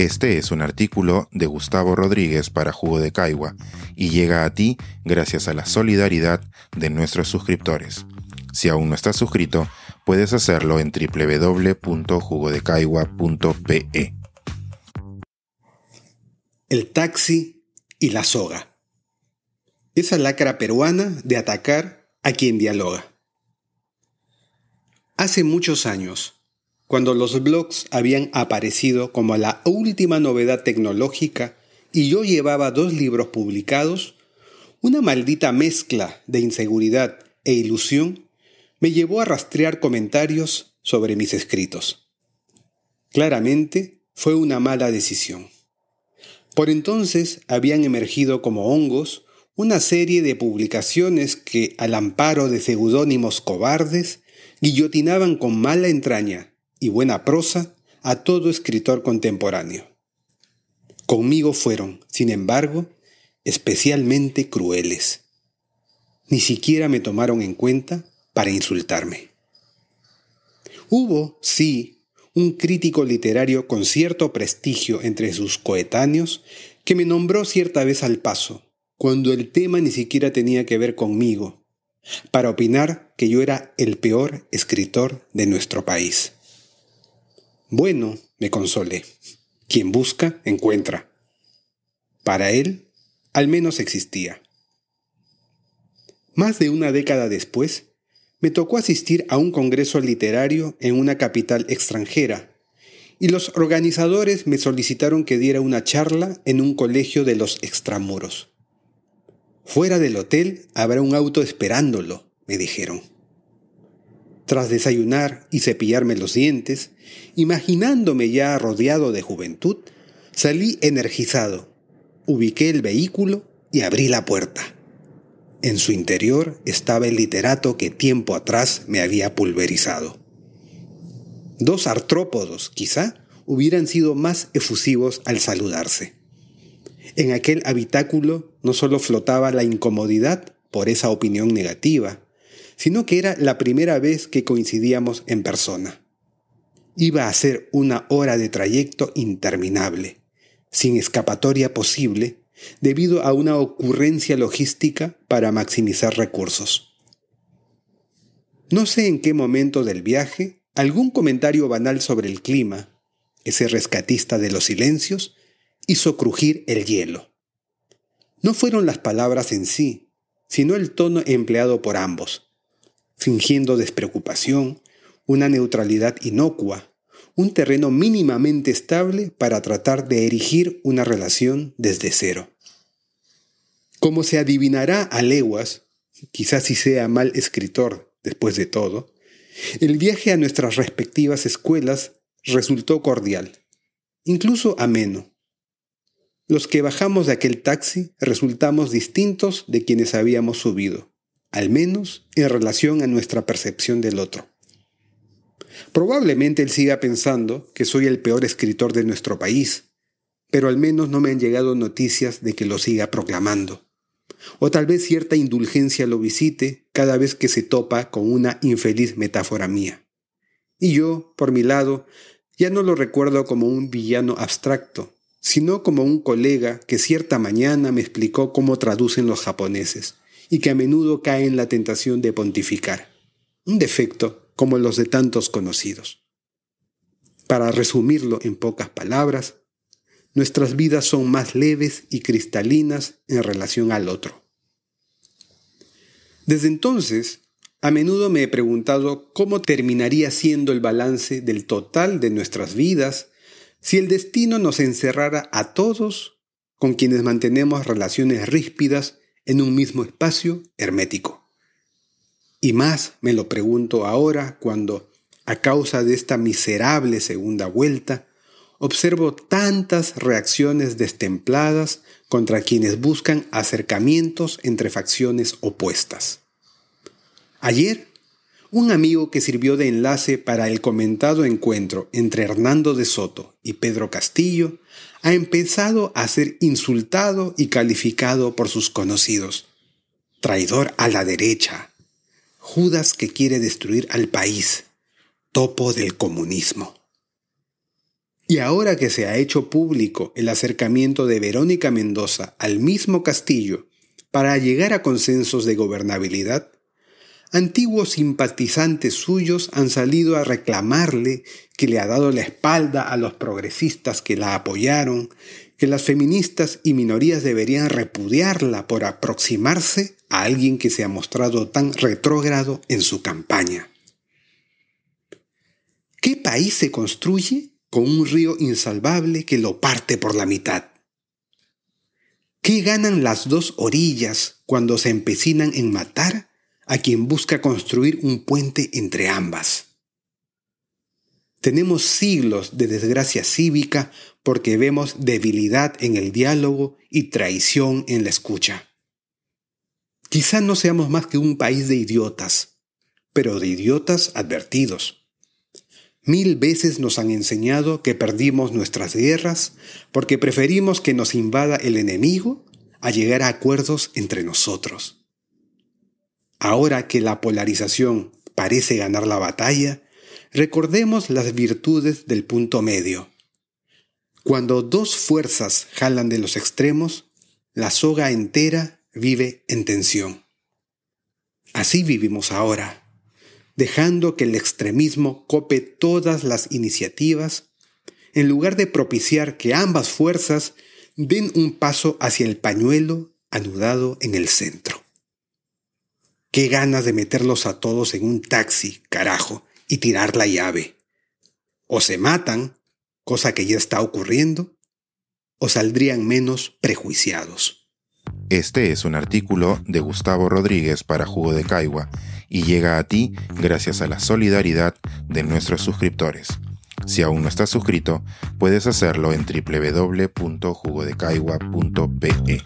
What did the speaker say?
Este es un artículo de Gustavo Rodríguez para Jugo de Caigua y llega a ti gracias a la solidaridad de nuestros suscriptores. Si aún no estás suscrito, puedes hacerlo en www.jugodecaigua.pe. El taxi y la soga. Esa lacra peruana de atacar a quien dialoga. Hace muchos años, cuando los blogs habían aparecido como la última novedad tecnológica y yo llevaba dos libros publicados, una maldita mezcla de inseguridad e ilusión me llevó a rastrear comentarios sobre mis escritos. Claramente fue una mala decisión. Por entonces habían emergido como hongos una serie de publicaciones que, al amparo de seudónimos cobardes, guillotinaban con mala entraña y buena prosa a todo escritor contemporáneo. Conmigo fueron, sin embargo, especialmente crueles. Ni siquiera me tomaron en cuenta para insultarme. Hubo, sí, un crítico literario con cierto prestigio entre sus coetáneos que me nombró cierta vez al paso, cuando el tema ni siquiera tenía que ver conmigo, para opinar que yo era el peor escritor de nuestro país. Bueno, me consolé. Quien busca, encuentra. Para él, al menos existía. Más de una década después, me tocó asistir a un congreso literario en una capital extranjera, y los organizadores me solicitaron que diera una charla en un colegio de los extramuros. Fuera del hotel habrá un auto esperándolo, me dijeron. Tras desayunar y cepillarme los dientes, imaginándome ya rodeado de juventud, salí energizado, ubiqué el vehículo y abrí la puerta. En su interior estaba el literato que tiempo atrás me había pulverizado. Dos artrópodos, quizá, hubieran sido más efusivos al saludarse. En aquel habitáculo no solo flotaba la incomodidad por esa opinión negativa, sino que era la primera vez que coincidíamos en persona. Iba a ser una hora de trayecto interminable, sin escapatoria posible, debido a una ocurrencia logística para maximizar recursos. No sé en qué momento del viaje, algún comentario banal sobre el clima, ese rescatista de los silencios, hizo crujir el hielo. No fueron las palabras en sí, sino el tono empleado por ambos, fingiendo despreocupación, una neutralidad inocua, un terreno mínimamente estable para tratar de erigir una relación desde cero. Como se adivinará a leguas, quizás si sea mal escritor después de todo, el viaje a nuestras respectivas escuelas resultó cordial, incluso ameno. Los que bajamos de aquel taxi resultamos distintos de quienes habíamos subido al menos en relación a nuestra percepción del otro. Probablemente él siga pensando que soy el peor escritor de nuestro país, pero al menos no me han llegado noticias de que lo siga proclamando. O tal vez cierta indulgencia lo visite cada vez que se topa con una infeliz metáfora mía. Y yo, por mi lado, ya no lo recuerdo como un villano abstracto, sino como un colega que cierta mañana me explicó cómo traducen los japoneses y que a menudo cae en la tentación de pontificar, un defecto como los de tantos conocidos. Para resumirlo en pocas palabras, nuestras vidas son más leves y cristalinas en relación al otro. Desde entonces, a menudo me he preguntado cómo terminaría siendo el balance del total de nuestras vidas si el destino nos encerrara a todos con quienes mantenemos relaciones ríspidas en un mismo espacio hermético. Y más me lo pregunto ahora cuando, a causa de esta miserable segunda vuelta, observo tantas reacciones destempladas contra quienes buscan acercamientos entre facciones opuestas. Ayer, un amigo que sirvió de enlace para el comentado encuentro entre Hernando de Soto y Pedro Castillo ha empezado a ser insultado y calificado por sus conocidos. Traidor a la derecha. Judas que quiere destruir al país. Topo del comunismo. Y ahora que se ha hecho público el acercamiento de Verónica Mendoza al mismo Castillo para llegar a consensos de gobernabilidad, antiguos simpatizantes suyos han salido a reclamarle que le ha dado la espalda a los progresistas que la apoyaron, que las feministas y minorías deberían repudiarla por aproximarse a alguien que se ha mostrado tan retrógrado en su campaña. ¿Qué país se construye con un río insalvable que lo parte por la mitad? ¿Qué ganan las dos orillas cuando se empecinan en matar a quien busca construir un puente entre ambas? Tenemos siglos de desgracia cívica porque vemos debilidad en el diálogo y traición en la escucha. Quizá no seamos más que un país de idiotas, pero de idiotas advertidos. Mil veces nos han enseñado que perdimos nuestras guerras porque preferimos que nos invada el enemigo a llegar a acuerdos entre nosotros. Ahora que la polarización parece ganar la batalla, recordemos las virtudes del punto medio. Cuando dos fuerzas jalan de los extremos, la soga entera vive en tensión. Así vivimos ahora dejando que el extremismo cope todas las iniciativas, en lugar de propiciar que ambas fuerzas den un paso hacia el pañuelo anudado en el centro. Qué ganas de meterlos a todos en un taxi, carajo, y tirar la llave. O se matan, cosa que ya está ocurriendo, o saldrían menos prejuiciados. Este es un artículo de Gustavo Rodríguez para Jugo de Caigua y llega a ti gracias a la solidaridad de nuestros suscriptores. Si aún no estás suscrito, puedes hacerlo en www.jugodecaigua.pe.